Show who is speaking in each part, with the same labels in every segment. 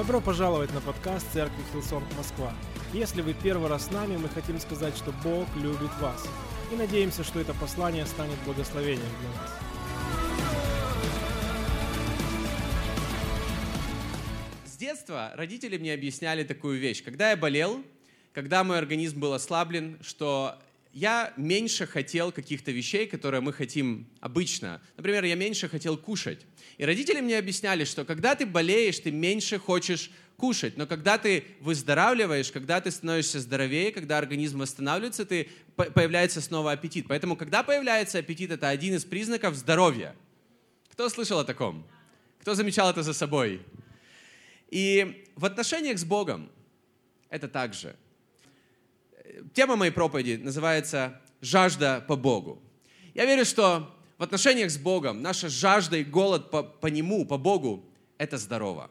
Speaker 1: Добро пожаловать на подкаст Церкви Hillsong Москва. Если вы первый раз с нами, мы хотим сказать, что Бог любит вас. И надеемся, что это послание станет благословением для вас.
Speaker 2: С детства родители мне объясняли такую вещь. Когда я болел, когда мой организм был ослаблен, что я меньше хотел каких-то вещей, которые мы хотим обычно. Например, я меньше хотел кушать. И родители мне объясняли, что когда ты болеешь, ты меньше хочешь кушать. Но когда ты выздоравливаешь, когда ты становишься здоровее, когда организм восстанавливается, ты, появляется снова аппетит. Поэтому, когда появляется аппетит, это один из признаков здоровья. Кто слышал о таком? Кто замечал это за собой? И в отношениях с Богом это также тема моей проповеди называется «Жажда по Богу». Я верю, что в отношениях с Богом наша жажда и голод по, по Нему, по Богу, это здорово.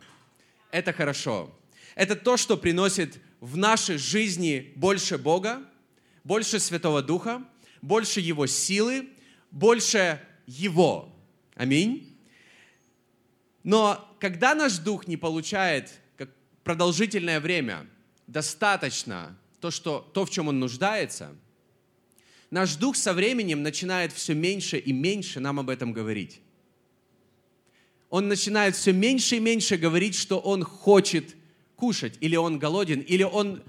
Speaker 2: Это хорошо. Это то, что приносит в нашей жизни больше Бога, больше Святого Духа, больше Его силы, больше Его. Аминь. Но когда наш дух не получает продолжительное время достаточно то, что, то, в чем он нуждается, наш дух со временем начинает все меньше и меньше нам об этом говорить. Он начинает все меньше и меньше говорить, что он хочет кушать, или он голоден, или он...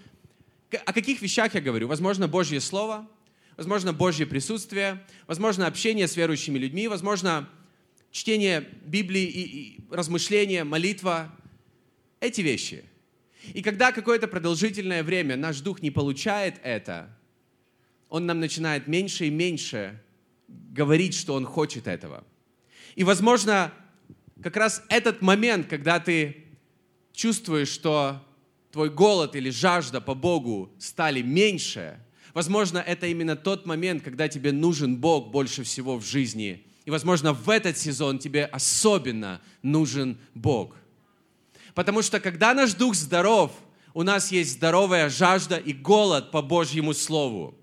Speaker 2: О каких вещах я говорю? Возможно, Божье Слово, возможно, Божье присутствие, возможно, общение с верующими людьми, возможно, чтение Библии и, и размышления, молитва. Эти вещи. И когда какое-то продолжительное время наш дух не получает это, он нам начинает меньше и меньше говорить, что он хочет этого. И, возможно, как раз этот момент, когда ты чувствуешь, что твой голод или жажда по Богу стали меньше, возможно, это именно тот момент, когда тебе нужен Бог больше всего в жизни. И, возможно, в этот сезон тебе особенно нужен Бог. Потому что когда наш дух здоров, у нас есть здоровая жажда и голод по Божьему Слову,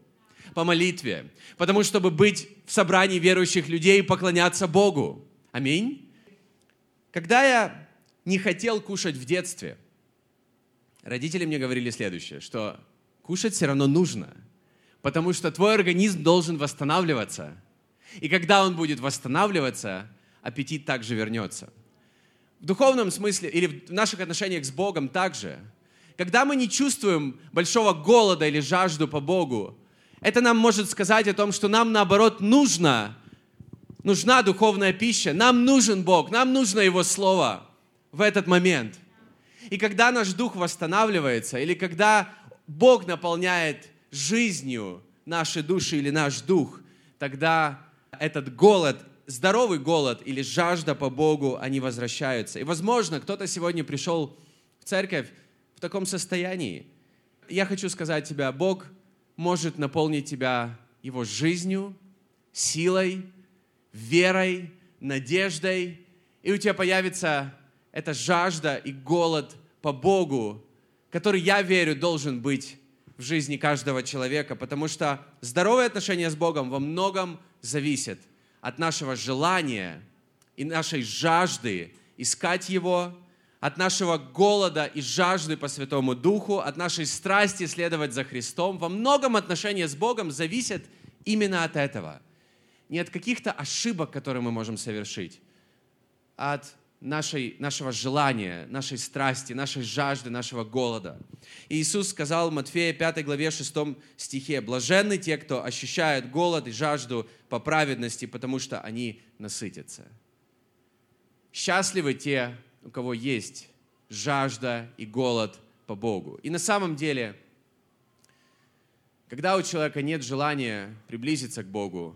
Speaker 2: по молитве, потому чтобы быть в собрании верующих людей и поклоняться Богу. Аминь. Когда я не хотел кушать в детстве, родители мне говорили следующее, что кушать все равно нужно, потому что твой организм должен восстанавливаться. И когда он будет восстанавливаться, аппетит также вернется. В духовном смысле или в наших отношениях с Богом также. Когда мы не чувствуем большого голода или жажду по Богу, это нам может сказать о том, что нам наоборот нужно, нужна духовная пища, нам нужен Бог, нам нужно Его Слово в этот момент. И когда наш дух восстанавливается, или когда Бог наполняет жизнью наши души или наш дух, тогда этот голод здоровый голод или жажда по Богу, они возвращаются. И, возможно, кто-то сегодня пришел в церковь в таком состоянии. Я хочу сказать тебе, Бог может наполнить тебя Его жизнью, силой, верой, надеждой, и у тебя появится эта жажда и голод по Богу, который, я верю, должен быть в жизни каждого человека, потому что здоровые отношения с Богом во многом зависят от нашего желания и нашей жажды искать Его, от нашего голода и жажды по Святому Духу, от нашей страсти следовать за Христом, во многом отношения с Богом зависят именно от этого. Не от каких-то ошибок, которые мы можем совершить, а от нашей, нашего желания, нашей страсти, нашей жажды, нашего голода. И Иисус сказал в Матфея 5 главе 6 стихе, «Блаженны те, кто ощущают голод и жажду по праведности, потому что они насытятся». Счастливы те, у кого есть жажда и голод по Богу. И на самом деле, когда у человека нет желания приблизиться к Богу,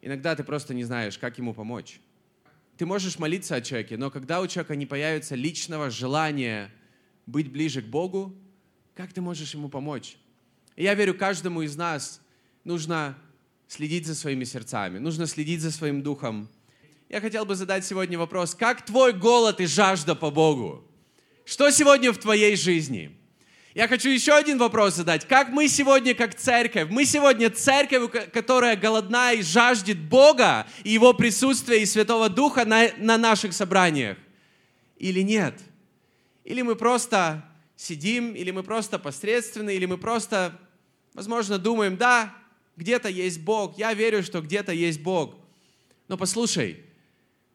Speaker 2: иногда ты просто не знаешь, как ему помочь ты можешь молиться о человеке, но когда у человека не появится личного желания быть ближе к Богу, как ты можешь ему помочь? И я верю, каждому из нас нужно следить за своими сердцами, нужно следить за своим духом. Я хотел бы задать сегодня вопрос, как твой голод и жажда по Богу? Что сегодня в твоей жизни? Я хочу еще один вопрос задать. Как мы сегодня, как церковь, мы сегодня церковь, которая голодна и жаждет Бога и Его присутствия и Святого Духа на, на наших собраниях? Или нет? Или мы просто сидим, или мы просто посредственны, или мы просто, возможно, думаем, да, где-то есть Бог, я верю, что где-то есть Бог. Но послушай,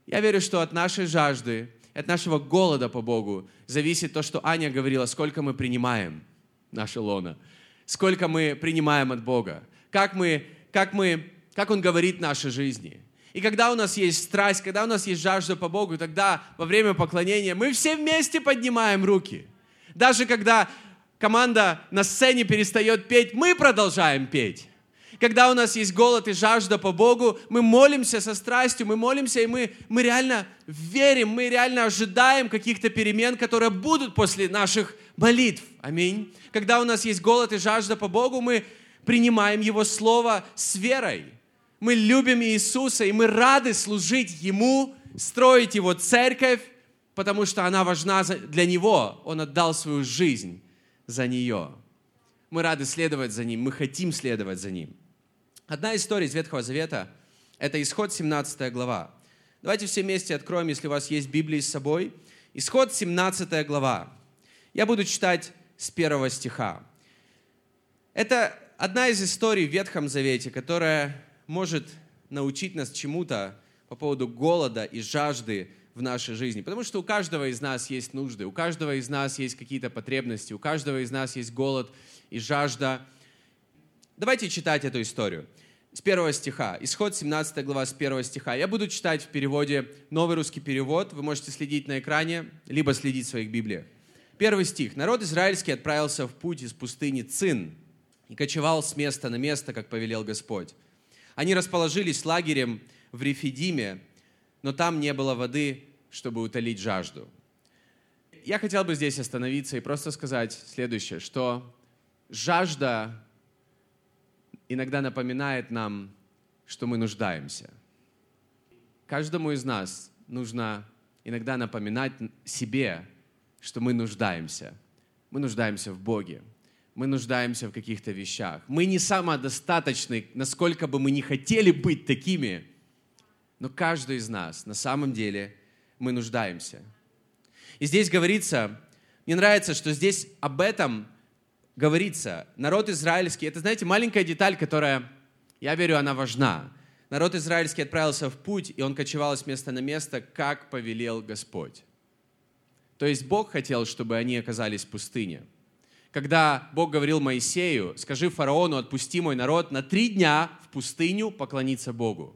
Speaker 2: я верю, что от нашей жажды, от нашего голода по Богу зависит то, что Аня говорила, сколько мы принимаем наше лоно, сколько мы принимаем от Бога, как мы, как мы, как Он говорит нашей жизни. И когда у нас есть страсть, когда у нас есть жажда по Богу, тогда во время поклонения мы все вместе поднимаем руки. Даже когда команда на сцене перестает петь, мы продолжаем петь. Когда у нас есть голод и жажда по Богу, мы молимся со страстью, мы молимся, и мы, мы реально верим, мы реально ожидаем каких-то перемен, которые будут после наших молитв. Аминь. Когда у нас есть голод и жажда по Богу, мы принимаем Его Слово с верой. Мы любим Иисуса, и мы рады служить Ему, строить Его церковь, потому что она важна для Него. Он отдал свою жизнь за нее. Мы рады следовать за Ним, мы хотим следовать за Ним. Одна история из Ветхого Завета – это Исход 17 глава. Давайте все вместе откроем, если у вас есть Библия с собой. Исход 17 глава. Я буду читать с первого стиха. Это одна из историй в Ветхом Завете, которая может научить нас чему-то по поводу голода и жажды в нашей жизни. Потому что у каждого из нас есть нужды, у каждого из нас есть какие-то потребности, у каждого из нас есть голод и жажда – Давайте читать эту историю. С первого стиха. Исход 17 глава с первого стиха. Я буду читать в переводе новый русский перевод. Вы можете следить на экране, либо следить в своих Библиях. Первый стих. «Народ израильский отправился в путь из пустыни Цин и кочевал с места на место, как повелел Господь. Они расположились лагерем в Рефидиме, но там не было воды, чтобы утолить жажду». Я хотел бы здесь остановиться и просто сказать следующее, что жажда иногда напоминает нам, что мы нуждаемся. Каждому из нас нужно иногда напоминать себе, что мы нуждаемся. Мы нуждаемся в Боге. Мы нуждаемся в каких-то вещах. Мы не самодостаточны, насколько бы мы не хотели быть такими, но каждый из нас на самом деле мы нуждаемся. И здесь говорится, мне нравится, что здесь об этом говорится, народ израильский, это, знаете, маленькая деталь, которая, я верю, она важна. Народ израильский отправился в путь, и он кочевал с места на место, как повелел Господь. То есть Бог хотел, чтобы они оказались в пустыне. Когда Бог говорил Моисею, скажи фараону, отпусти мой народ на три дня в пустыню поклониться Богу.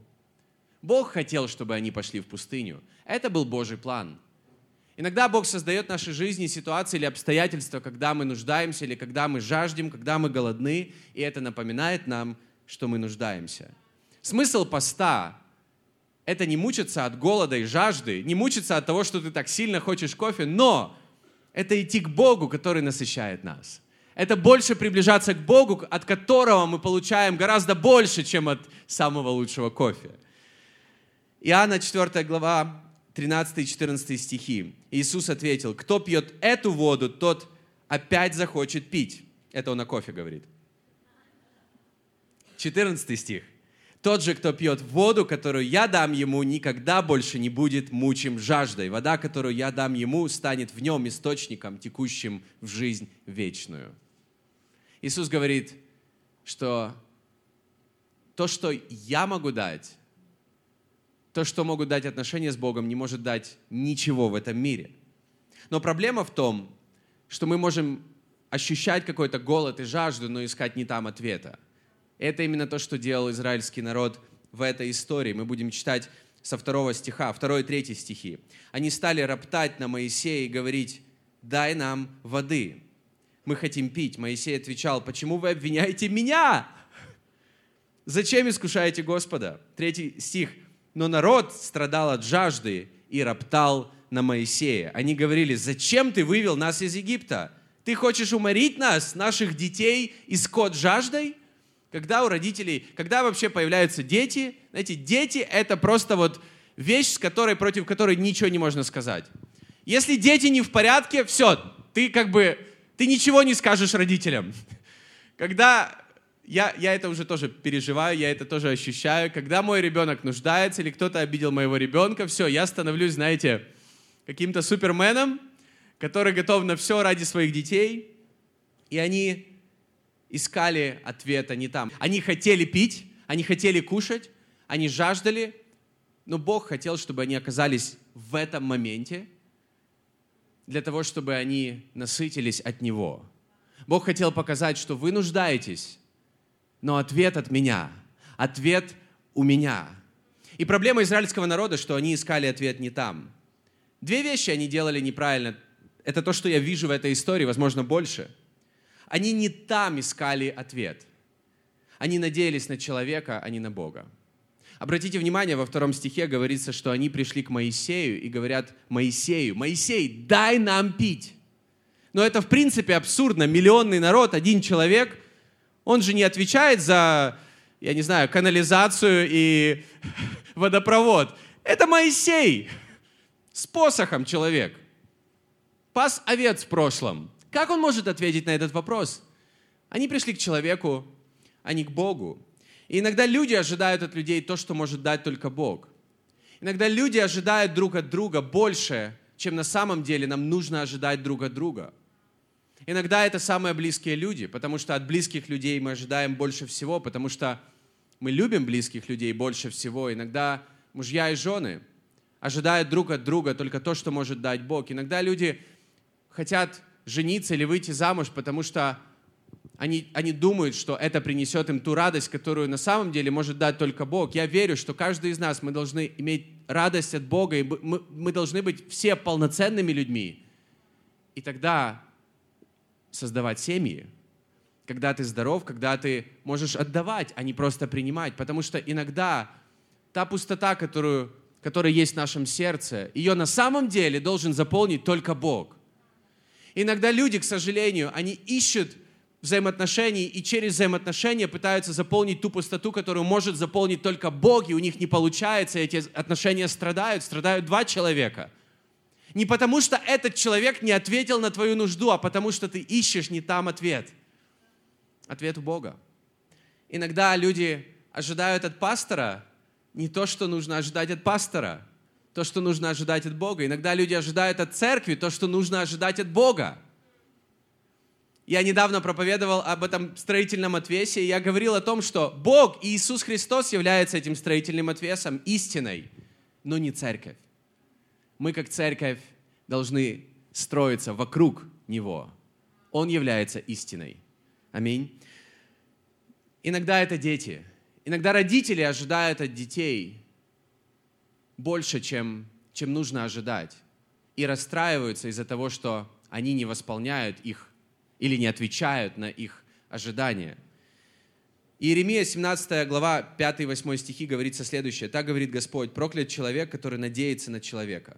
Speaker 2: Бог хотел, чтобы они пошли в пустыню. Это был Божий план – Иногда Бог создает в нашей жизни ситуации или обстоятельства, когда мы нуждаемся, или когда мы жаждем, когда мы голодны, и это напоминает нам, что мы нуждаемся. Смысл поста – это не мучиться от голода и жажды, не мучиться от того, что ты так сильно хочешь кофе, но это идти к Богу, который насыщает нас. Это больше приближаться к Богу, от которого мы получаем гораздо больше, чем от самого лучшего кофе. Иоанна 4 глава, 13 и 14 стихи. Иисус ответил, кто пьет эту воду, тот опять захочет пить. Это он о кофе говорит. 14 стих. Тот же, кто пьет воду, которую я дам ему, никогда больше не будет мучим жаждой. Вода, которую я дам ему, станет в нем источником, текущим в жизнь вечную. Иисус говорит, что то, что я могу дать, то, что могут дать отношения с Богом, не может дать ничего в этом мире. Но проблема в том, что мы можем ощущать какой-то голод и жажду, но искать не там ответа. Это именно то, что делал израильский народ в этой истории. Мы будем читать со второго стиха, второй и третий стихи. Они стали роптать на Моисея и говорить, дай нам воды. Мы хотим пить. Моисей отвечал, почему вы обвиняете меня? Зачем искушаете Господа? Третий стих. Но народ страдал от жажды и роптал на Моисея. Они говорили, зачем ты вывел нас из Египта? Ты хочешь уморить нас, наших детей, и скот жаждой? Когда у родителей, когда вообще появляются дети, знаете, дети это просто вот вещь, с которой, против которой ничего не можно сказать. Если дети не в порядке, все, ты как бы, ты ничего не скажешь родителям. Когда я, я это уже тоже переживаю, я это тоже ощущаю. Когда мой ребенок нуждается или кто-то обидел моего ребенка, все, я становлюсь, знаете, каким-то суперменом, который готов на все ради своих детей, и они искали ответа не там. Они хотели пить, они хотели кушать, они жаждали, но Бог хотел, чтобы они оказались в этом моменте, для того, чтобы они насытились от Него. Бог хотел показать, что вы нуждаетесь, но ответ от меня, ответ у меня. И проблема израильского народа, что они искали ответ не там. Две вещи они делали неправильно. Это то, что я вижу в этой истории, возможно, больше. Они не там искали ответ. Они надеялись на человека, а не на Бога. Обратите внимание, во втором стихе говорится, что они пришли к Моисею и говорят Моисею, «Моисей, дай нам пить». Но это, в принципе, абсурдно. Миллионный народ, один человек, он же не отвечает за, я не знаю, канализацию и водопровод. Это Моисей с посохом человек. Пас овец в прошлом. Как он может ответить на этот вопрос? Они пришли к человеку, а не к Богу. И иногда люди ожидают от людей то, что может дать только Бог. Иногда люди ожидают друг от друга больше, чем на самом деле нам нужно ожидать друг от друга. Иногда это самые близкие люди, потому что от близких людей мы ожидаем больше всего, потому что мы любим близких людей больше всего. Иногда мужья и жены ожидают друг от друга только то, что может дать Бог. Иногда люди хотят жениться или выйти замуж, потому что они, они думают, что это принесет им ту радость, которую на самом деле может дать только Бог. Я верю, что каждый из нас, мы должны иметь радость от Бога, и мы, мы должны быть все полноценными людьми. И тогда создавать семьи, когда ты здоров, когда ты можешь отдавать, а не просто принимать. Потому что иногда та пустота, которую, которая есть в нашем сердце, ее на самом деле должен заполнить только Бог. Иногда люди, к сожалению, они ищут взаимоотношений и через взаимоотношения пытаются заполнить ту пустоту, которую может заполнить только Бог, и у них не получается, и эти отношения страдают, страдают два человека. Не потому, что этот человек не ответил на твою нужду, а потому, что ты ищешь не там ответ. Ответ у Бога. Иногда люди ожидают от пастора не то, что нужно ожидать от пастора, то, что нужно ожидать от Бога. Иногда люди ожидают от церкви то, что нужно ожидать от Бога. Я недавно проповедовал об этом строительном отвесе, и я говорил о том, что Бог и Иисус Христос являются этим строительным отвесом, истиной, но не церковь. Мы, как церковь, должны строиться вокруг Него. Он является истиной. Аминь. Иногда это дети. Иногда родители ожидают от детей больше, чем, чем нужно ожидать. И расстраиваются из-за того, что они не восполняют их или не отвечают на их ожидания. Иеремия 17 глава 5-8 стихи говорится следующее. Так говорит Господь, проклят человек, который надеется на человека,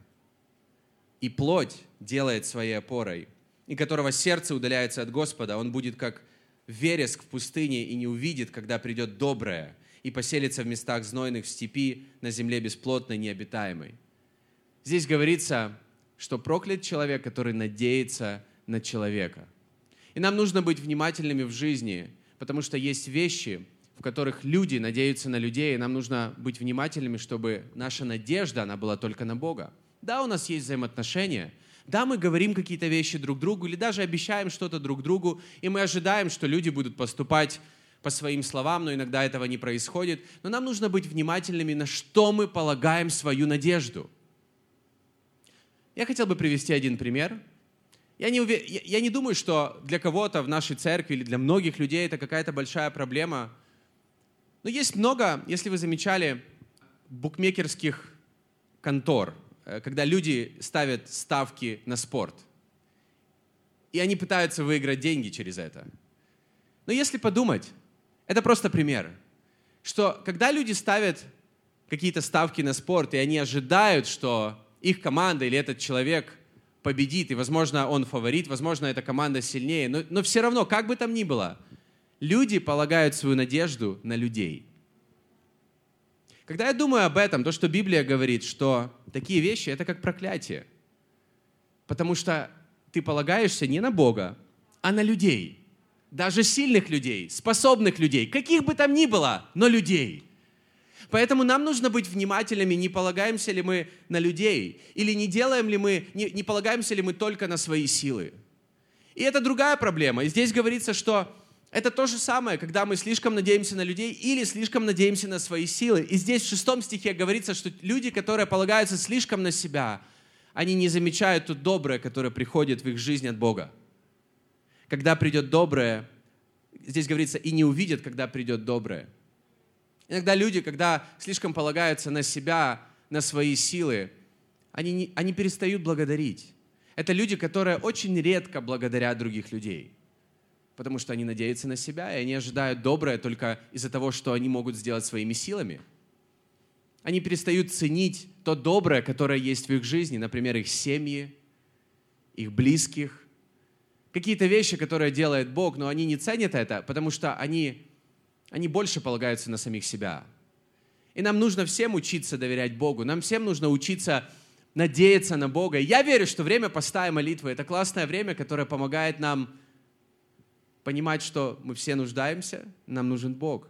Speaker 2: и плоть делает своей опорой, и которого сердце удаляется от Господа, он будет как вереск в пустыне и не увидит, когда придет доброе, и поселится в местах знойных в степи, на земле бесплотной, необитаемой. Здесь говорится, что проклят человек, который надеется на человека – и нам нужно быть внимательными в жизни, потому что есть вещи, в которых люди надеются на людей, и нам нужно быть внимательными, чтобы наша надежда, она была только на Бога. Да, у нас есть взаимоотношения, да, мы говорим какие-то вещи друг другу или даже обещаем что-то друг другу, и мы ожидаем, что люди будут поступать по своим словам, но иногда этого не происходит. Но нам нужно быть внимательными, на что мы полагаем свою надежду. Я хотел бы привести один пример. Я не, увер... я не думаю, что для кого-то в нашей церкви или для многих людей это какая-то большая проблема. Но есть много, если вы замечали, букмекерских контор, когда люди ставят ставки на спорт. И они пытаются выиграть деньги через это. Но если подумать, это просто пример, что когда люди ставят какие-то ставки на спорт, и они ожидают, что их команда или этот человек победит, и, возможно, он фаворит, возможно, эта команда сильнее, но, но все равно, как бы там ни было, люди полагают свою надежду на людей. Когда я думаю об этом, то, что Библия говорит, что такие вещи — это как проклятие, потому что ты полагаешься не на Бога, а на людей, даже сильных людей, способных людей, каких бы там ни было, но людей. Поэтому нам нужно быть внимательными, не полагаемся ли мы на людей, или не делаем ли мы, не, не полагаемся ли мы только на свои силы. И это другая проблема. И здесь говорится, что это то же самое, когда мы слишком надеемся на людей или слишком надеемся на свои силы. И здесь в шестом стихе говорится, что люди, которые полагаются слишком на себя, они не замечают то доброе, которое приходит в их жизнь от Бога. Когда придет доброе, здесь говорится, и не увидят, когда придет доброе. Иногда люди, когда слишком полагаются на себя, на свои силы, они, не, они перестают благодарить. Это люди, которые очень редко благодарят других людей, потому что они надеются на себя, и они ожидают доброе только из-за того, что они могут сделать своими силами. Они перестают ценить то доброе, которое есть в их жизни, например, их семьи, их близких, какие-то вещи, которые делает Бог, но они не ценят это, потому что они они больше полагаются на самих себя. И нам нужно всем учиться доверять Богу. Нам всем нужно учиться надеяться на Бога. Я верю, что время поста и молитвы – это классное время, которое помогает нам понимать, что мы все нуждаемся, нам нужен Бог.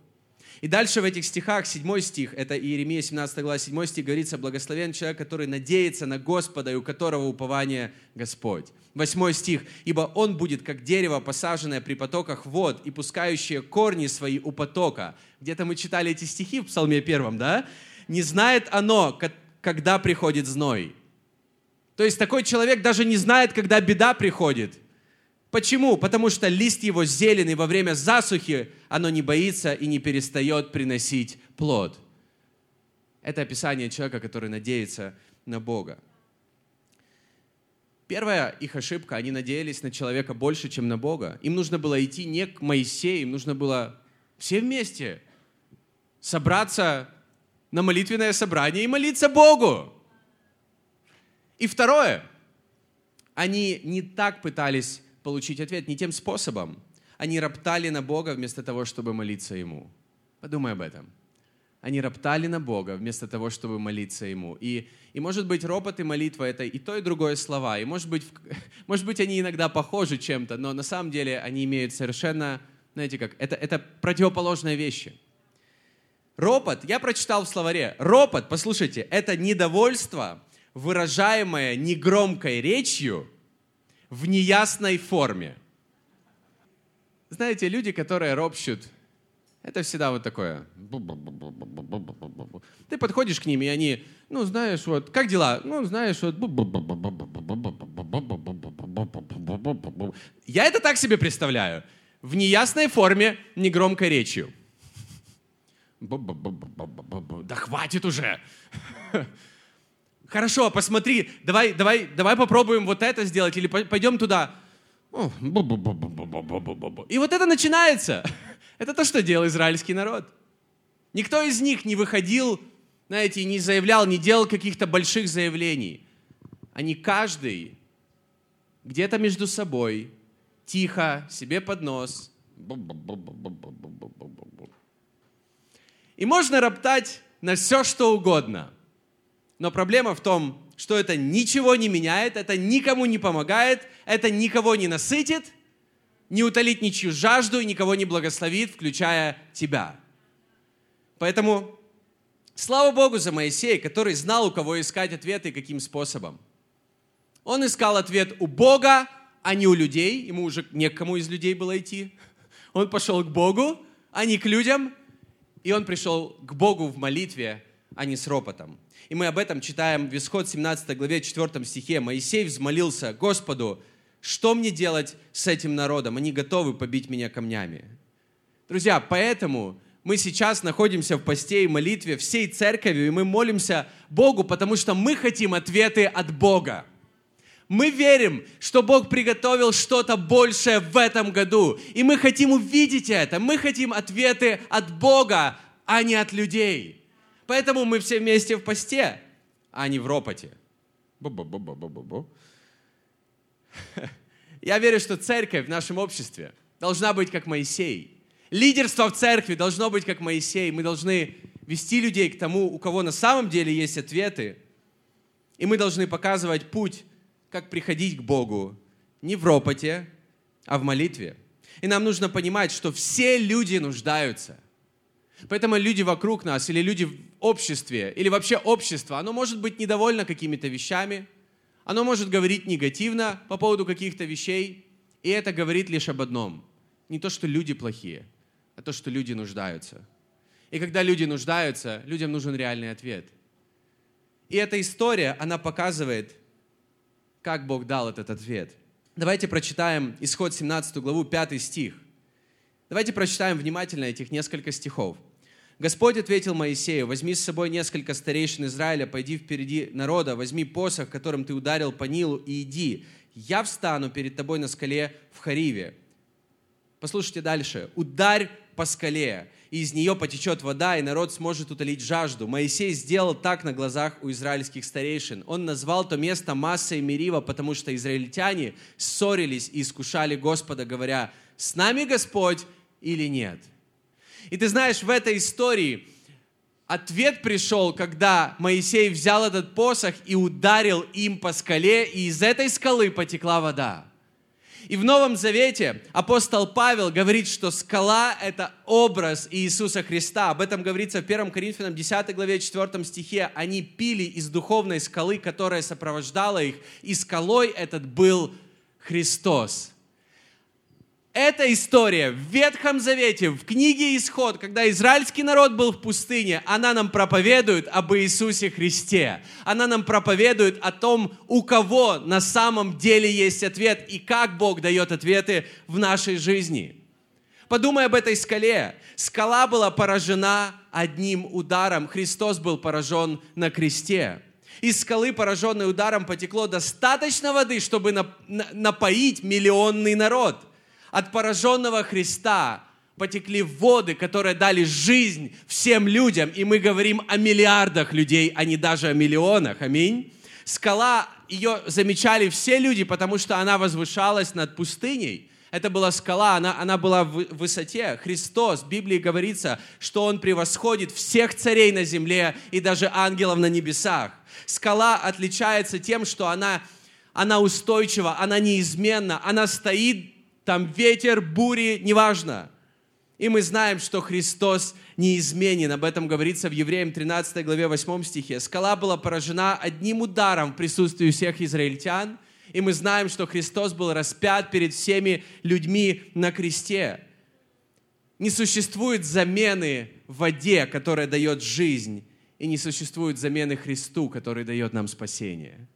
Speaker 2: И дальше в этих стихах, седьмой стих, это Иеремия 17 глава, седьмой стих, говорится, благословен человек, который надеется на Господа и у которого упование Господь. Восьмой стих, ибо он будет как дерево, посаженное при потоках вод и пускающее корни свои у потока. Где-то мы читали эти стихи в Псалме первом, да? Не знает оно, когда приходит зной. То есть такой человек даже не знает, когда беда приходит. Почему? Потому что лист его зеленый во время засухи, оно не боится и не перестает приносить плод. Это описание человека, который надеется на Бога. Первая их ошибка, они надеялись на человека больше, чем на Бога. Им нужно было идти не к Моисею, им нужно было все вместе собраться на молитвенное собрание и молиться Богу. И второе, они не так пытались получить ответ не тем способом. Они роптали на Бога вместо того, чтобы молиться Ему. Подумай об этом. Они роптали на Бога вместо того, чтобы молиться Ему. И, и может быть, ропот и молитва — это и то, и другое слова. И может быть, может быть, они иногда похожи чем-то, но на самом деле они имеют совершенно, знаете как, это, это противоположные вещи. Ропот, я прочитал в словаре, ропот, послушайте, это недовольство, выражаемое негромкой речью — в неясной форме. Знаете, люди, которые ропщут, это всегда вот такое. Ты подходишь к ним, и они, ну, знаешь, вот, как дела? Ну, знаешь, вот... Я это так себе представляю. В неясной форме, негромкой речью. Да хватит уже! Хорошо, посмотри, давай, давай, давай попробуем вот это сделать, или пойдем туда. И вот это начинается. Это то, что делал израильский народ. Никто из них не выходил, знаете, не заявлял, не делал каких-то больших заявлений. Они каждый где-то между собой, тихо, себе под нос. И можно роптать на все, что угодно – но проблема в том, что это ничего не меняет, это никому не помогает, это никого не насытит, не утолит ничью жажду и никого не благословит, включая тебя. Поэтому слава Богу за Моисея, который знал, у кого искать ответы и каким способом. Он искал ответ у Бога, а не у людей. Ему уже некому из людей было идти. Он пошел к Богу, а не к людям. И он пришел к Богу в молитве, а не с ропотом. И мы об этом читаем в Исход 17 главе 4 стихе. Моисей взмолился Господу, что мне делать с этим народом? Они готовы побить меня камнями. Друзья, поэтому мы сейчас находимся в посте и молитве всей церковью, и мы молимся Богу, потому что мы хотим ответы от Бога. Мы верим, что Бог приготовил что-то большее в этом году, и мы хотим увидеть это. Мы хотим ответы от Бога, а не от людей. Поэтому мы все вместе в посте, а не в ропоте. Я верю, что церковь в нашем обществе должна быть как Моисей. Лидерство в церкви должно быть как Моисей. Мы должны вести людей к тому, у кого на самом деле есть ответы. И мы должны показывать путь, как приходить к Богу не в ропоте, а в молитве. И нам нужно понимать, что все люди нуждаются – Поэтому люди вокруг нас, или люди в обществе, или вообще общество, оно может быть недовольно какими-то вещами, оно может говорить негативно по поводу каких-то вещей, и это говорит лишь об одном. Не то, что люди плохие, а то, что люди нуждаются. И когда люди нуждаются, людям нужен реальный ответ. И эта история, она показывает, как Бог дал этот ответ. Давайте прочитаем исход 17 главу, 5 стих. Давайте прочитаем внимательно этих несколько стихов. Господь ответил Моисею, возьми с собой несколько старейшин Израиля, пойди впереди народа, возьми посох, которым ты ударил по Нилу, и иди. Я встану перед тобой на скале в Хариве. Послушайте дальше. Ударь по скале, и из нее потечет вода, и народ сможет утолить жажду. Моисей сделал так на глазах у израильских старейшин. Он назвал то место Масса и Мерива, потому что израильтяне ссорились и искушали Господа, говоря, «С нами Господь или нет?» И ты знаешь, в этой истории ответ пришел, когда Моисей взял этот посох и ударил им по скале, и из этой скалы потекла вода. И в Новом Завете апостол Павел говорит, что скала – это образ Иисуса Христа. Об этом говорится в 1 Коринфянам 10 главе 4 стихе. Они пили из духовной скалы, которая сопровождала их, и скалой этот был Христос. Эта история в Ветхом Завете, в книге Исход, когда израильский народ был в пустыне, она нам проповедует об Иисусе Христе. Она нам проповедует о том, у кого на самом деле есть ответ и как Бог дает ответы в нашей жизни. Подумай об этой скале. Скала была поражена одним ударом. Христос был поражен на кресте. Из скалы, пораженной ударом, потекло достаточно воды, чтобы напоить миллионный народ – от пораженного Христа потекли воды, которые дали жизнь всем людям. И мы говорим о миллиардах людей, а не даже о миллионах. Аминь. Скала, ее замечали все люди, потому что она возвышалась над пустыней. Это была скала, она, она была в высоте. Христос, в Библии говорится, что Он превосходит всех царей на земле и даже ангелов на небесах. Скала отличается тем, что она, она устойчива, она неизменна, она стоит там ветер, бури, неважно. И мы знаем, что Христос неизменен. Об этом говорится в Евреям 13 главе 8 стихе. Скала была поражена одним ударом в присутствии всех израильтян. И мы знаем, что Христос был распят перед всеми людьми на кресте. Не существует замены в воде, которая дает жизнь, и не существует замены Христу, который дает нам спасение.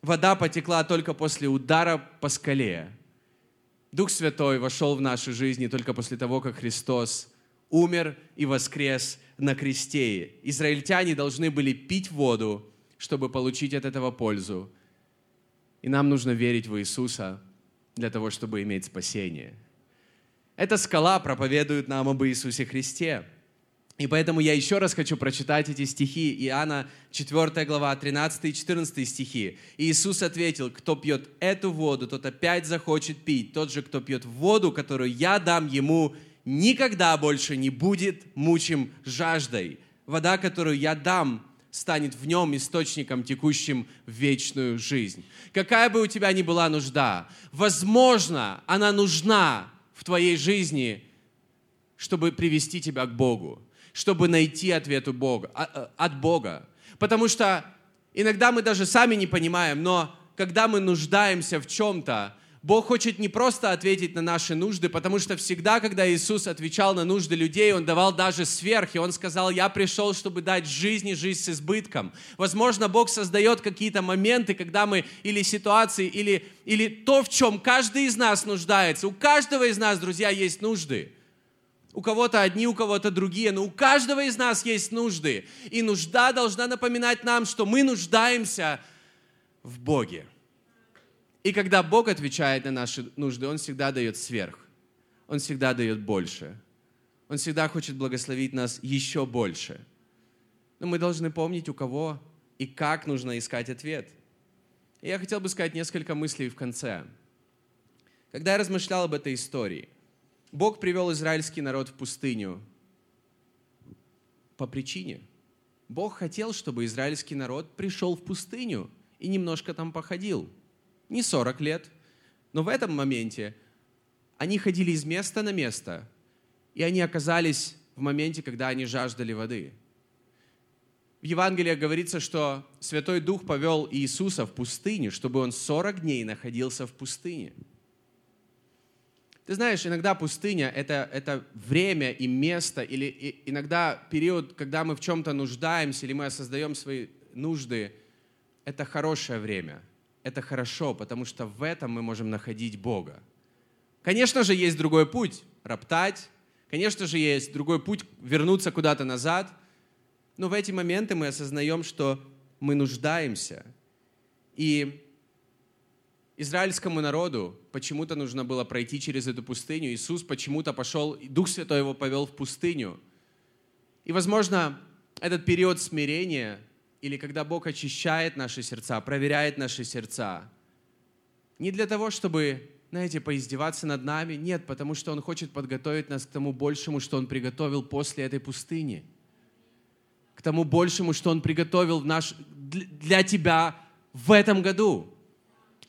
Speaker 2: Вода потекла только после удара по скале, Дух Святой вошел в наши жизни только после того, как Христос умер и воскрес на кресте. Израильтяне должны были пить воду, чтобы получить от этого пользу. И нам нужно верить в Иисуса для того, чтобы иметь спасение. Эта скала проповедует нам об Иисусе Христе. И поэтому я еще раз хочу прочитать эти стихи. Иоанна 4 глава, 13 и 14 стихи. Иисус ответил, кто пьет эту воду, тот опять захочет пить. Тот же, кто пьет воду, которую я дам ему, никогда больше не будет мучим жаждой. Вода, которую я дам, станет в нем источником, текущим в вечную жизнь. Какая бы у тебя ни была нужда, возможно, она нужна в твоей жизни, чтобы привести тебя к Богу чтобы найти ответ у Бога, а, а, от Бога. Потому что иногда мы даже сами не понимаем, но когда мы нуждаемся в чем-то, Бог хочет не просто ответить на наши нужды, потому что всегда, когда Иисус отвечал на нужды людей, Он давал даже сверх, и Он сказал, я пришел, чтобы дать жизнь и жизнь с избытком. Возможно, Бог создает какие-то моменты, когда мы, или ситуации, или, или то, в чем каждый из нас нуждается. У каждого из нас, друзья, есть нужды. У кого-то одни, у кого-то другие, но у каждого из нас есть нужды. И нужда должна напоминать нам, что мы нуждаемся в Боге. И когда Бог отвечает на наши нужды, Он всегда дает сверх. Он всегда дает больше. Он всегда хочет благословить нас еще больше. Но мы должны помнить, у кого и как нужно искать ответ. И я хотел бы сказать несколько мыслей в конце. Когда я размышлял об этой истории, Бог привел израильский народ в пустыню по причине. Бог хотел, чтобы израильский народ пришел в пустыню и немножко там походил. Не 40 лет, но в этом моменте они ходили из места на место, и они оказались в моменте, когда они жаждали воды. В Евангелии говорится, что Святой Дух повел Иисуса в пустыню, чтобы он 40 дней находился в пустыне. Ты знаешь, иногда пустыня это, — это время и место, или и, иногда период, когда мы в чем-то нуждаемся, или мы осознаем свои нужды, это хорошее время. Это хорошо, потому что в этом мы можем находить Бога. Конечно же, есть другой путь — роптать. Конечно же, есть другой путь — вернуться куда-то назад. Но в эти моменты мы осознаем, что мы нуждаемся. И израильскому народу почему-то нужно было пройти через эту пустыню. Иисус почему-то пошел, Дух Святой его повел в пустыню. И, возможно, этот период смирения, или когда Бог очищает наши сердца, проверяет наши сердца, не для того, чтобы, знаете, поиздеваться над нами, нет, потому что Он хочет подготовить нас к тому большему, что Он приготовил после этой пустыни. К тому большему, что Он приготовил наш, для тебя в этом году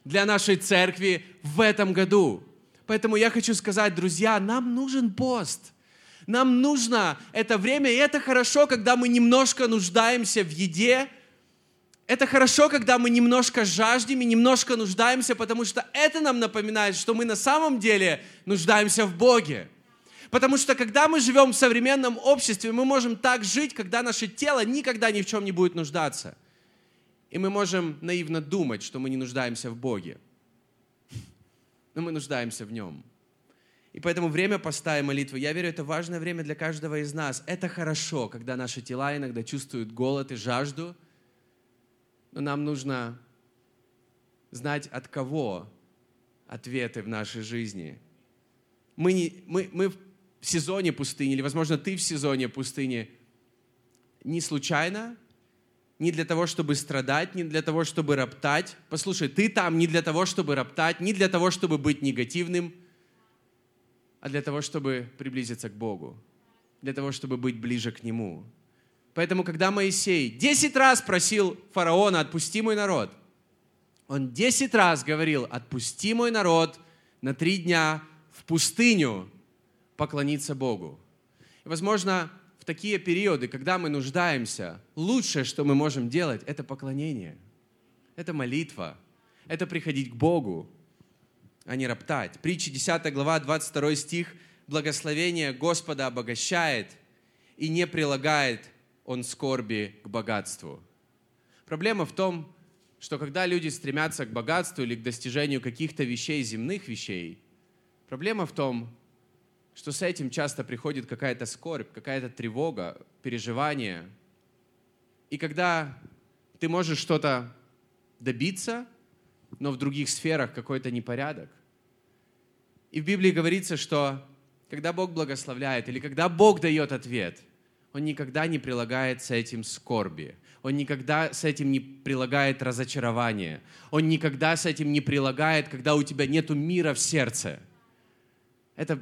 Speaker 2: для нашей церкви в этом году. Поэтому я хочу сказать, друзья, нам нужен пост. Нам нужно это время, и это хорошо, когда мы немножко нуждаемся в еде. Это хорошо, когда мы немножко жаждем и немножко нуждаемся, потому что это нам напоминает, что мы на самом деле нуждаемся в Боге. Потому что когда мы живем в современном обществе, мы можем так жить, когда наше тело никогда ни в чем не будет нуждаться – и мы можем наивно думать, что мы не нуждаемся в Боге. Но мы нуждаемся в Нем. И поэтому время поста и молитвы, я верю, это важное время для каждого из нас. Это хорошо, когда наши тела иногда чувствуют голод и жажду, но нам нужно знать, от кого ответы в нашей жизни. Мы, не, мы, мы в сезоне пустыни, или, возможно, ты в сезоне пустыни, не случайно, не для того, чтобы страдать, не для того, чтобы роптать. Послушай, ты там не для того, чтобы роптать, не для того, чтобы быть негативным, а для того, чтобы приблизиться к Богу, для того, чтобы быть ближе к Нему. Поэтому, когда Моисей десять раз просил фараона, отпусти мой народ, он десять раз говорил, отпусти мой народ на три дня в пустыню поклониться Богу. И, возможно, такие периоды, когда мы нуждаемся, лучшее, что мы можем делать, это поклонение. Это молитва. Это приходить к Богу, а не роптать. Притча 10 глава, 22 стих. «Благословение Господа обогащает, и не прилагает он скорби к богатству». Проблема в том, что когда люди стремятся к богатству или к достижению каких-то вещей, земных вещей, проблема в том, что с этим часто приходит какая-то скорбь, какая-то тревога, переживание. И когда ты можешь что-то добиться, но в других сферах какой-то непорядок. И в Библии говорится, что когда Бог благословляет или когда Бог дает ответ, Он никогда не прилагает с этим скорби. Он никогда с этим не прилагает разочарование. Он никогда с этим не прилагает, когда у тебя нет мира в сердце. Это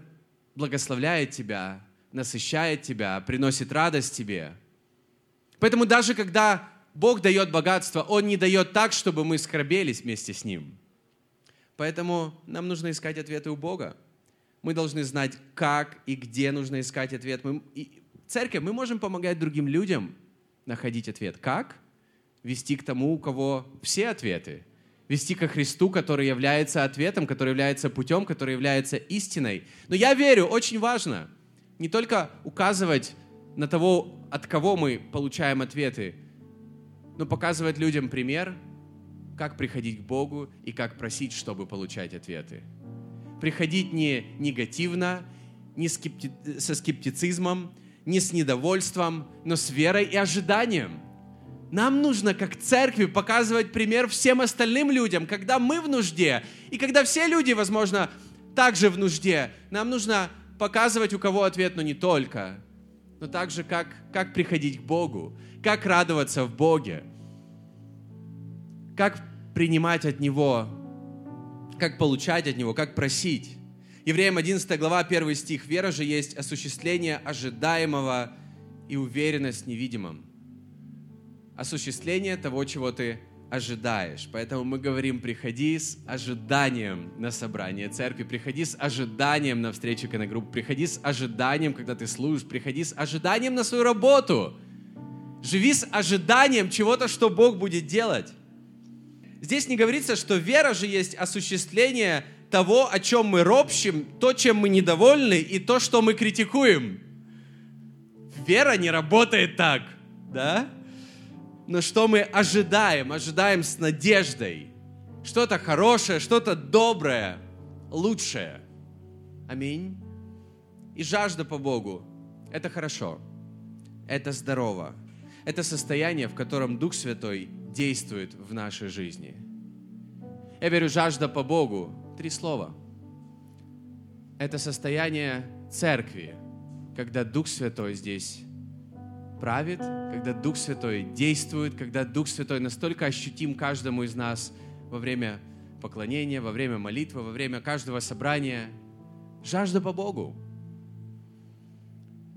Speaker 2: благословляет тебя, насыщает тебя, приносит радость тебе. Поэтому даже когда Бог дает богатство, Он не дает так, чтобы мы скорбелись вместе с Ним. Поэтому нам нужно искать ответы у Бога. Мы должны знать, как и где нужно искать ответ. Мы, и, церковь, мы можем помогать другим людям находить ответ. Как? Вести к тому, у кого все ответы вести ко Христу, который является ответом, который является путем, который является истиной. Но я верю, очень важно не только указывать на того, от кого мы получаем ответы, но показывать людям пример, как приходить к Богу и как просить, чтобы получать ответы. Приходить не негативно, не скепти... со скептицизмом, не с недовольством, но с верой и ожиданием – нам нужно, как церкви, показывать пример всем остальным людям, когда мы в нужде, и когда все люди, возможно, также в нужде. Нам нужно показывать, у кого ответ, но не только, но также, как, как приходить к Богу, как радоваться в Боге, как принимать от Него, как получать от Него, как просить. Евреям 11 глава, 1 стих. «Вера же есть осуществление ожидаемого и уверенность в невидимом» осуществление того, чего ты ожидаешь. Поэтому мы говорим, приходи с ожиданием на собрание церкви, приходи с ожиданием на встречу конногрупп, приходи с ожиданием, когда ты служишь, приходи с ожиданием на свою работу. Живи с ожиданием чего-то, что Бог будет делать. Здесь не говорится, что вера же есть осуществление того, о чем мы ропщим, то, чем мы недовольны, и то, что мы критикуем. Вера не работает так, да? Но что мы ожидаем, ожидаем с надеждой. Что-то хорошее, что-то доброе, лучшее. Аминь. И жажда по Богу – это хорошо, это здорово. Это состояние, в котором Дух Святой действует в нашей жизни. Я верю, жажда по Богу – три слова. Это состояние церкви, когда Дух Святой здесь правит, когда Дух Святой действует, когда Дух Святой настолько ощутим каждому из нас во время поклонения, во время молитвы, во время каждого собрания. Жажда по Богу.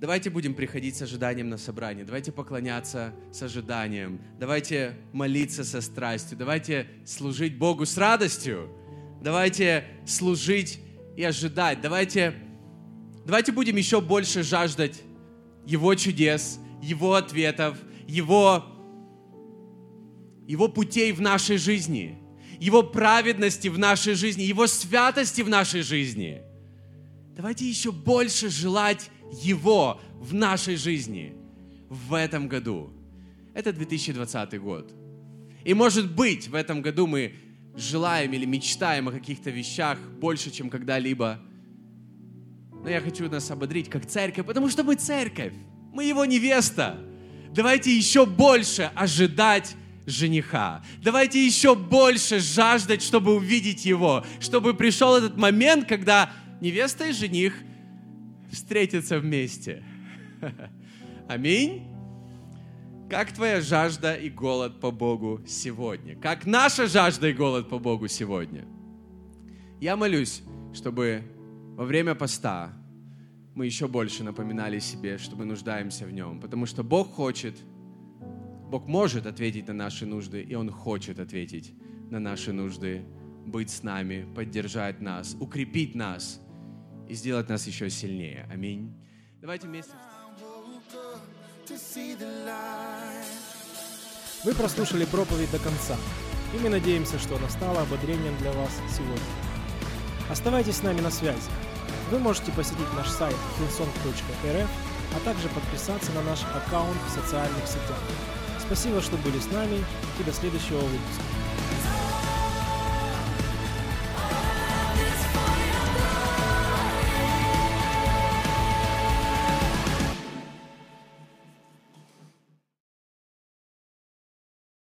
Speaker 2: Давайте будем приходить с ожиданием на собрание. Давайте поклоняться с ожиданием. Давайте молиться со страстью. Давайте служить Богу с радостью. Давайте служить и ожидать. Давайте, давайте будем еще больше жаждать Его чудес, его ответов, Его, Его путей в нашей жизни, Его праведности в нашей жизни, Его святости в нашей жизни. Давайте еще больше желать Его в нашей жизни в этом году. Это 2020 год. И может быть, в этом году мы желаем или мечтаем о каких-то вещах больше, чем когда-либо. Но я хочу нас ободрить как церковь, потому что мы церковь. Мы его невеста. Давайте еще больше ожидать жениха. Давайте еще больше жаждать, чтобы увидеть его, чтобы пришел этот момент, когда невеста и жених встретятся вместе. Аминь. Как твоя жажда и голод по Богу сегодня? Как наша жажда и голод по Богу сегодня? Я молюсь, чтобы во время поста мы еще больше напоминали себе, что мы нуждаемся в Нем. Потому что Бог хочет, Бог может ответить на наши нужды, и Он хочет ответить на наши нужды, быть с нами, поддержать нас, укрепить нас и сделать нас еще сильнее. Аминь. Давайте вместе.
Speaker 1: Вы прослушали проповедь до конца, и мы надеемся, что она стала ободрением для вас сегодня. Оставайтесь с нами на связи. Вы можете посетить наш сайт hillsong.rf, а также подписаться на наш аккаунт в социальных сетях. Спасибо, что были с нами и до следующего выпуска.